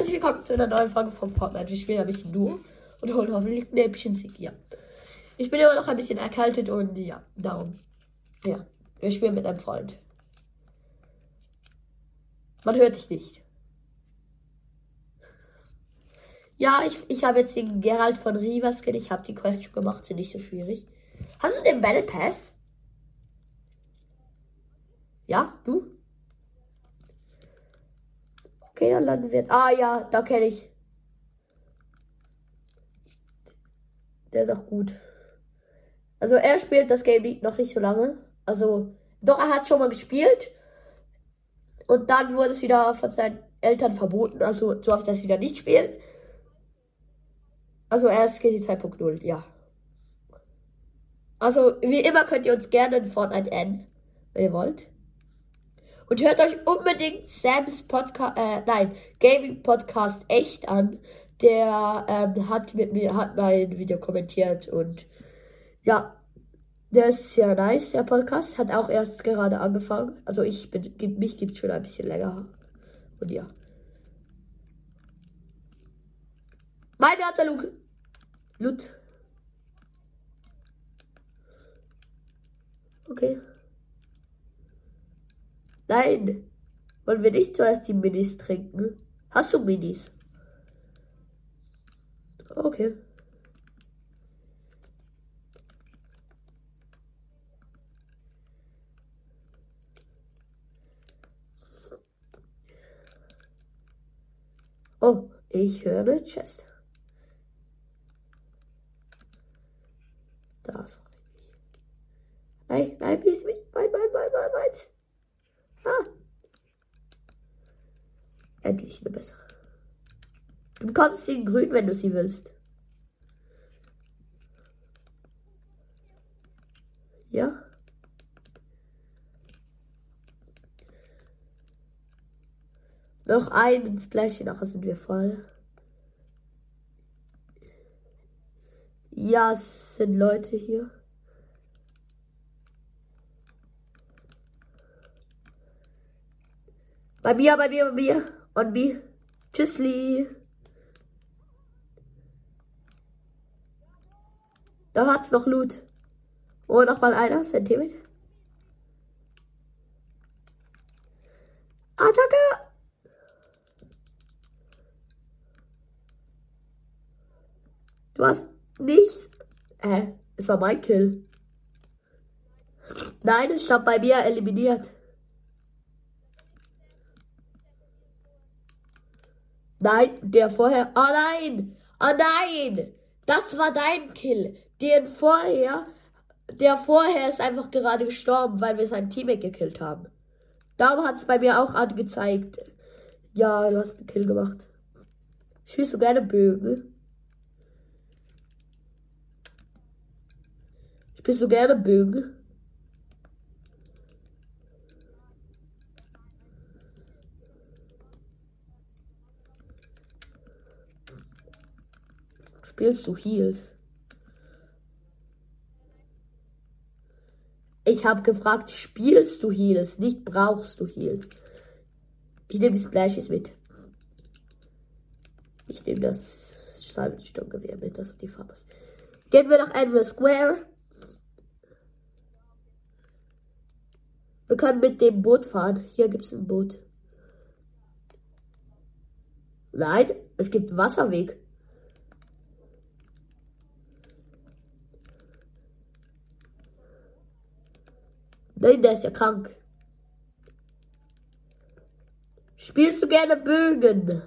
herzlich willkommen zu einer neuen Folge von Fortnite. Wir spielen ein bisschen Duo und holen hoffentlich ein Näppchen Sieg. Ja. Ich bin immer noch ein bisschen erkältet und ja, darum. Ja, wir spielen mit einem Freund. Man hört dich nicht. Ja, ich, ich habe jetzt den Gerald von Riva Skin. Ich habe die Quest schon gemacht, sind nicht so schwierig. Hast du den Battle Pass? Ja, du? Okay, dann landen wir. Ah ja, da kenne ich. Der ist auch gut. Also er spielt das Game noch nicht so lange. Also, doch, er hat schon mal gespielt. Und dann wurde es wieder von seinen Eltern verboten. Also so oft das wieder nicht spielen. Also er ist GT 2.0, ja. Also, wie immer könnt ihr uns gerne in Fortnite adden, wenn ihr wollt. Und hört euch unbedingt Sams Podcast, äh, nein, Gaming Podcast echt an. Der ähm, hat mit mir, hat mein Video kommentiert und ja, der ist sehr nice, der Podcast. Hat auch erst gerade angefangen. Also ich bin, mich gibt schon ein bisschen länger. Und ja. Mein Herzer Luke. Lut. Okay. Nein. Wollen wir nicht zuerst die Minis trinken? Hast du Minis? Okay. Oh, ich höre eine Chest. Das war richtig. Nein, nein, bis mit. Mein, mein, mein, mein, meins. Ah. Endlich eine bessere. Du bekommst sie in grün, wenn du sie willst. Ja. Noch einen Splash, nachher sind wir voll. Ja, es sind Leute hier. Bei mir, bei mir, bei mir. On me. Tschüssli. Da hat's noch Loot. Oh, noch mal einer. Sentiment. Attacke. Du hast nichts. Hä? Es war mein Kill. Nein, ich hab bei mir eliminiert. Nein, der vorher. Oh nein! Oh nein! Das war dein Kill. Den vorher. Der vorher ist einfach gerade gestorben, weil wir sein Teammate gekillt haben. Darum hat es bei mir auch angezeigt. Ja, du hast einen Kill gemacht. Spielst du gerne Bögen? Spielst du gerne Bögen? Spielst du Heals? Ich habe gefragt, spielst du Heals, nicht brauchst du Heals. Ich nehme die Splashes mit. Ich nehme das Sturmgewehr mit, das ist die Farbe. Gehen wir nach Andrew Square. Wir können mit dem Boot fahren. Hier gibt es ein Boot. Nein, es gibt Wasserweg. Nein, der ist ja krank. Spielst du gerne Bögen?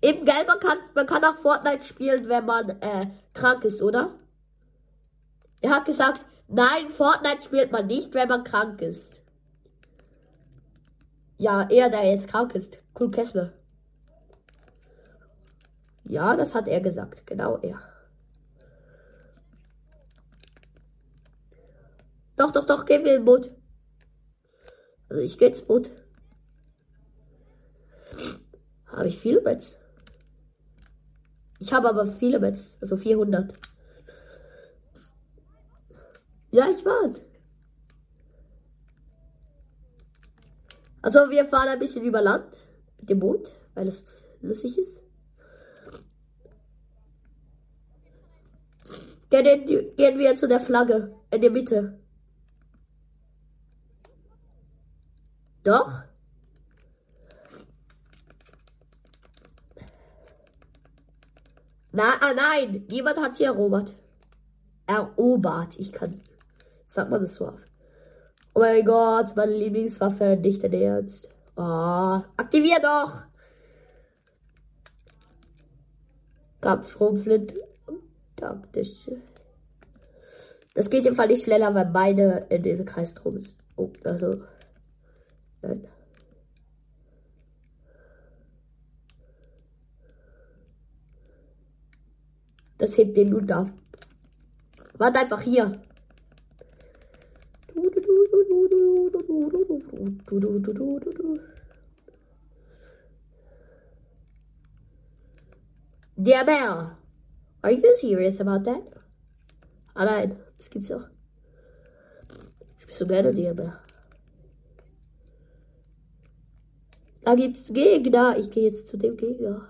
Eben, gell, man kann, man kann auch Fortnite spielen, wenn man äh, krank ist, oder? Er hat gesagt, nein, Fortnite spielt man nicht, wenn man krank ist. Ja, er, der jetzt krank ist. Cool Kessler. Ja, das hat er gesagt. Genau er. Doch, doch, doch, gehen wir ins Boot. Also ich gehe ins Boot. Habe ich viele Bets? Ich habe aber viele Bets, also 400. Ja, ich warte. Also wir fahren ein bisschen über Land mit dem Boot, weil es lustig ist. Gehen, gehen wir zu der Flagge in der Mitte. Doch? Na, ah, nein, niemand hat sie erobert. Erobert. Ich kann. Sagt man das so auf. Oh mein Gott, meine Lieblingswaffe, nicht dein Ernst. Oh, aktivier doch! Kampfstromflinte. Taktische. Das geht im Fall nicht schneller, weil meine in den Kreis drum ist. Oh, also. Nein. Das hebt den Loot auf. Warte einfach hier. Der Bär. Are you serious about that? Ah nein, das gibt's auch. Ich bin so gerne der Bär. Da gibt's Gegner. Ich gehe jetzt zu dem Gegner.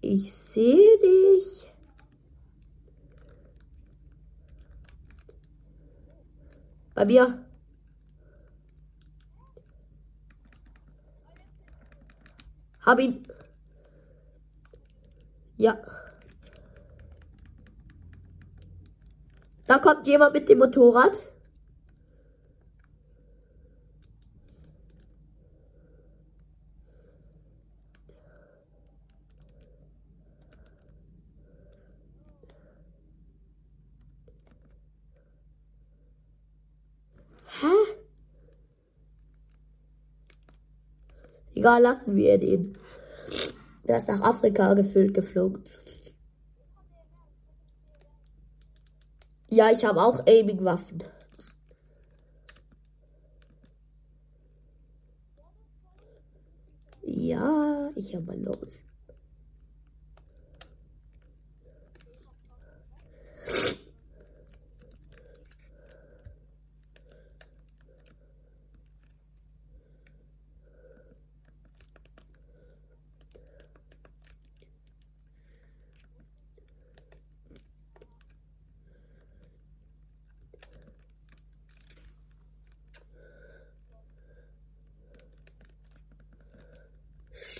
Ich sehe dich. Bei mir. Hab ihn. Ja. Da kommt jemand mit dem Motorrad. Egal, lassen wir den. Der ist nach Afrika gefüllt geflogen. Ja, ich habe auch Aiming-Waffen. Ja, ich habe mal los.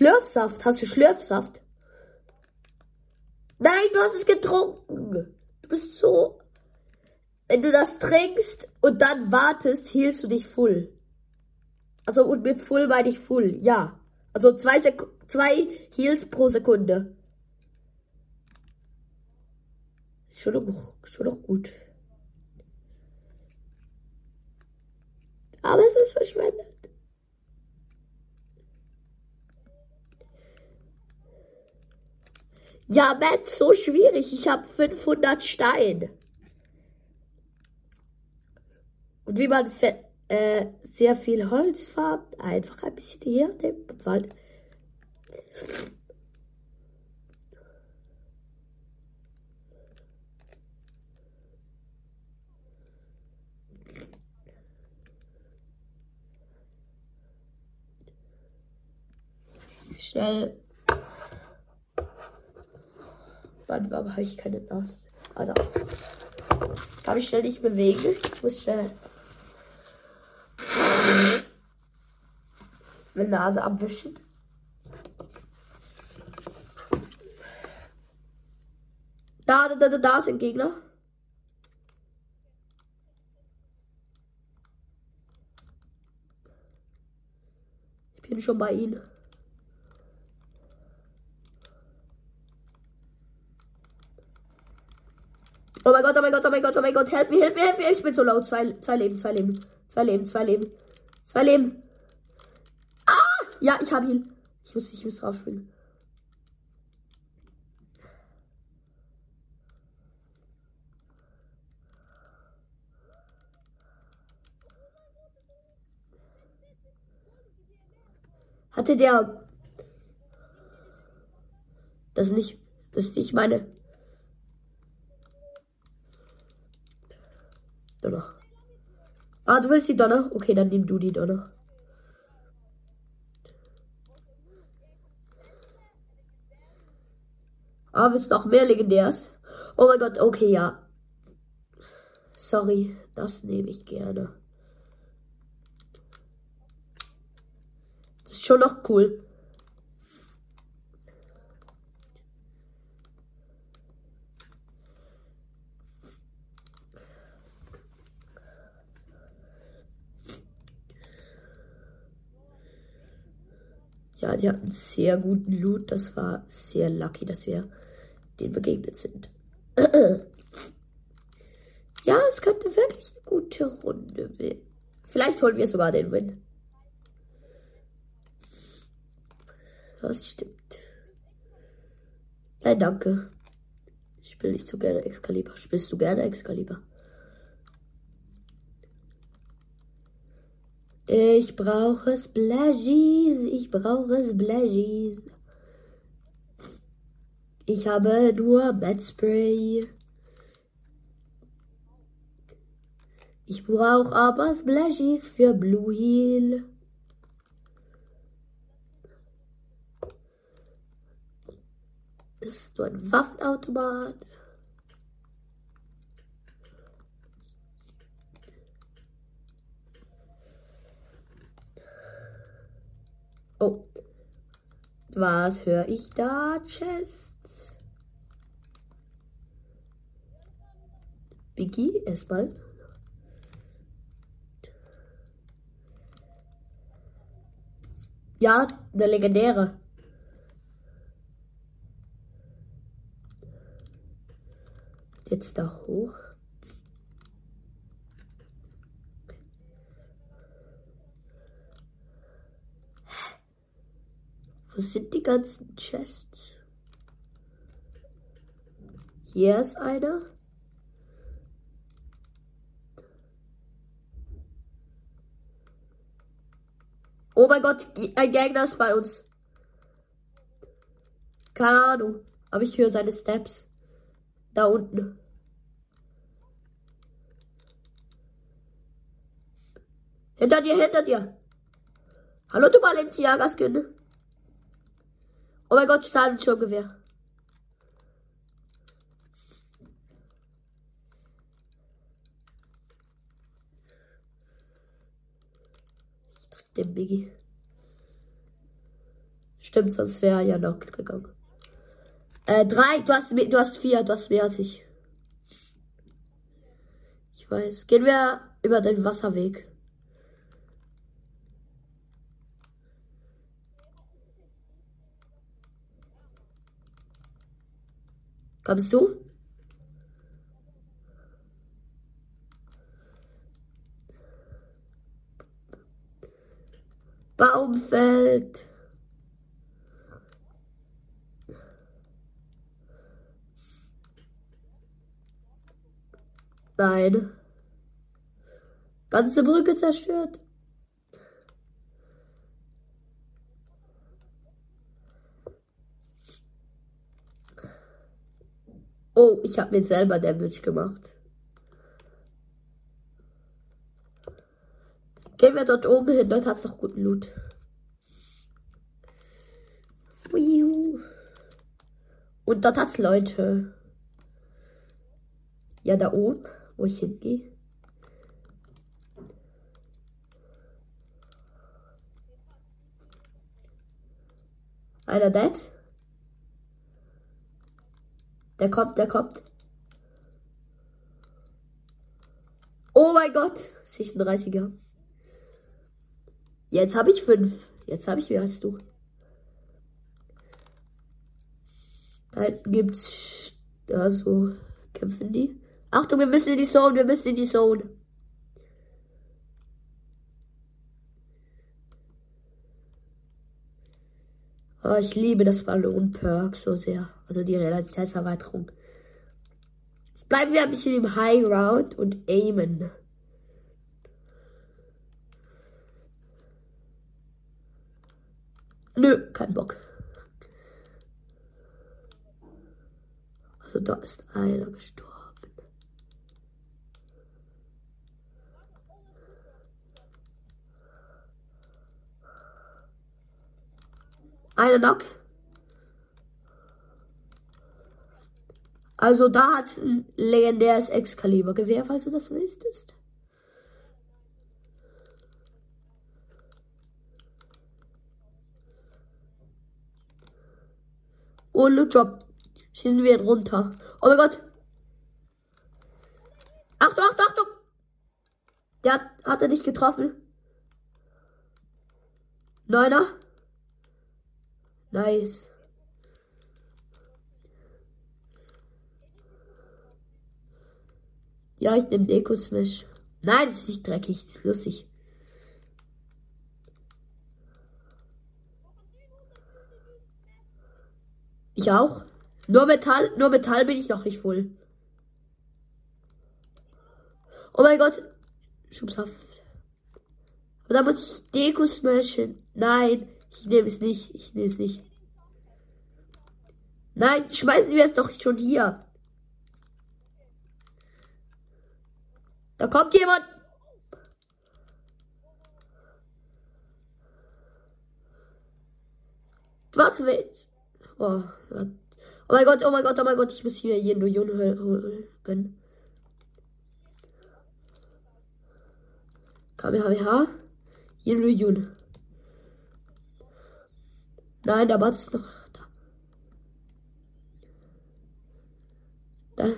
Schlürfsaft. Hast du Schlürfsaft? Nein, du hast es getrunken. Du bist so. Wenn du das trinkst und dann wartest, hielst du dich full. Also und mit full meine ich full, ja. Also zwei, Sek zwei Heals pro Sekunde. Schon doch, schon doch gut. Aber es ist verschwendet. Ja, Matt, so schwierig. Ich habe 500 Stein. Und wie man äh, sehr viel Holz farbt, einfach ein bisschen hier im Wald. Schnell Mann, warum habe ich keine Nase? Also, kann ich schnell nicht bewegen. Ich muss schnell meine Nase abwischen. Da, da, da, da sind Gegner. Ich bin schon bei ihnen. Oh mein Gott, oh mein Gott, oh mein Gott, oh mein Gott, helf mir, helf mir, helf mir. Ich bin so laut. Zwei, zwei Leben, zwei Leben. Zwei Leben, zwei Leben. Zwei Leben. Ah! Ja, ich habe ihn. Ich muss, ich muss drauf springen. Hatte der. Das nicht. Das ist nicht meine. Ah, du willst die Donner? Okay, dann nimm du die Donner. Ah, willst du noch mehr Legendärs? Oh mein Gott, okay, ja. Sorry, das nehme ich gerne. Das ist schon noch cool. Ja, die hatten sehr guten Loot. Das war sehr lucky, dass wir denen begegnet sind. ja, es könnte wirklich eine gute Runde werden. Vielleicht holen wir sogar den Win. Das stimmt. Nein, danke. Ich spiele nicht so gerne Excalibur. Spielst du gerne Excalibur? Ich brauche Splashies. Ich brauche Splashies. Ich habe nur Mad Spray. Ich brauche aber Splashies für Blue Heal. Das ist so ein Waffenautomat. Oh. Was höre ich da? Chests. Biggie, erstmal. Ja, der legendäre. Jetzt da hoch. Wo sind die ganzen Chests? Hier ist einer. Oh mein Gott, ein Gegner ist bei uns. Keine Ahnung, aber ich höre seine Steps. Da unten. Hinter dir, hinter dir. Hallo, du Balenciaga-Skin. Oh mein Gott, Stahlensturmgewehr. Ich drück den Biggie. Stimmt, sonst wäre ja noch gegangen. Äh, drei, du hast, du hast vier, du hast mehr als ich. Ich weiß. Gehen wir über den Wasserweg. Kommst du? Baumfeld. Nein. Ganze Brücke zerstört. Oh, ich habe mir selber Damage gemacht. Gehen wir dort oben hin, dort hat es noch guten Loot. Und dort hat es Leute. Ja, da oben, wo ich hingehe. Einer dead. Der kommt, der kommt. Oh mein Gott. 36er. Jetzt habe ich fünf. Jetzt habe ich mehr als du. Da hinten gibt's. Da so. Kämpfen die. Achtung, wir müssen in die Zone. Wir müssen in die Zone. Oh, ich liebe das Ballon-Perk so sehr. Also die Realitätserweiterung. Bleiben wir ein bisschen im High Ground und aimen. Nö, kein Bock. Also da ist einer gestorben. Einer Knock. Also da hat es ein legendäres Excalibur-Gewehr, falls du das willst. Und Loot Drop. Schießen wir runter. Oh mein Gott. Achtung, Achtung, Achtung. Der hat, hat er dich getroffen. Neuner. Nice. Ja, ich nehme Deko Smash. Nein, das ist nicht dreckig, das ist lustig. Ich auch. Nur Metall, nur Metall bin ich noch nicht voll. Oh mein Gott. Schubshaft. Aber da muss ich Deko smashen. Nein, ich nehme es nicht. Ich nehme es nicht. Nein, schmeißen wir es doch schon hier. Da kommt jemand. Was willst Oh, oh mein Gott, oh mein Gott, oh mein Gott, ich muss hier jeden Million gönnen. Kamehameha. Jeden Million. Nein, der Bart ist noch da.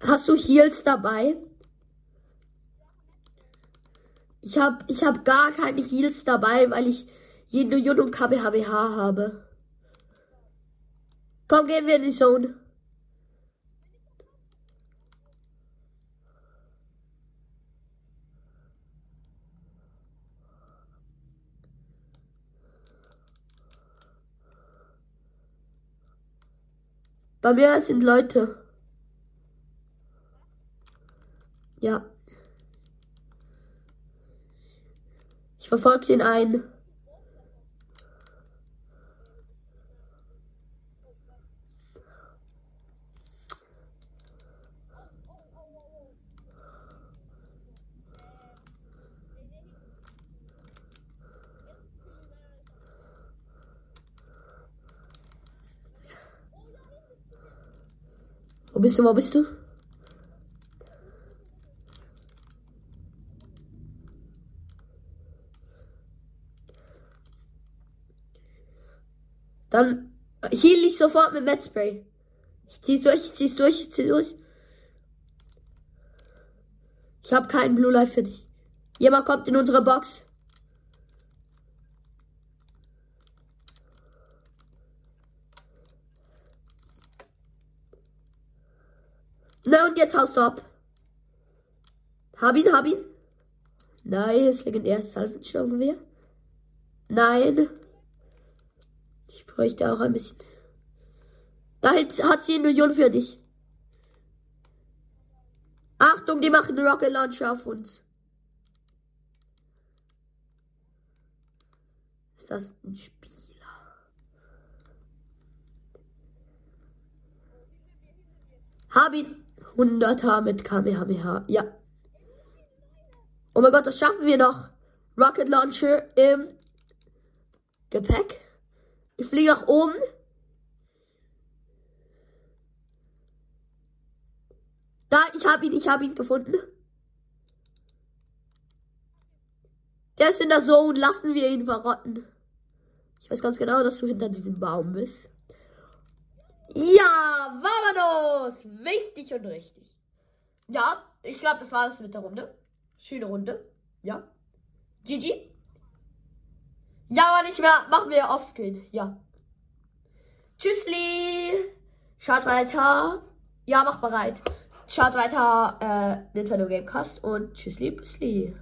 Hast du Heals dabei? Ich habe ich hab gar keine Heals dabei, weil ich jeden Jun und KBHBH habe. Komm, gehen wir in die Zone. Bei mir sind Leute. Ja. Ich verfolge den einen. Wo bist du? Wo bist du? Dann heal ich sofort mit Metspray. Ich zieh's durch, ich zieh's durch, ich zieh's durch. Ich habe keinen Blue Life für dich. Jemand kommt in unsere Box. Na und jetzt haust du ab. Hab ihn, hab ihn. Nice, legendäres Salvenschlaugewehr. Nein bräuchte auch ein bisschen. Da hat sie eine Million für dich. Achtung, die machen Rocket Launcher auf uns. Ist das ein Spieler? Hab ihn. 100er mit Kamehameha. Ja. Oh mein Gott, das schaffen wir noch. Rocket Launcher im Gepäck. Ich fliege nach oben. Da, ich habe ihn, ich habe ihn gefunden. Der ist in der Zone, lassen wir ihn verrotten. Ich weiß ganz genau, dass du hinter diesem Baum bist. Ja, vamonos! Wichtig und richtig. Ja, ich glaube, das war es mit der Runde. Schöne Runde. Ja. GG. Ja, aber nicht mehr. Machen wir offscreen. Ja. Tschüssli. Schaut weiter. Ja, mach bereit. Schaut weiter äh, Nintendo Gamecast und tschüssli, tschüssli.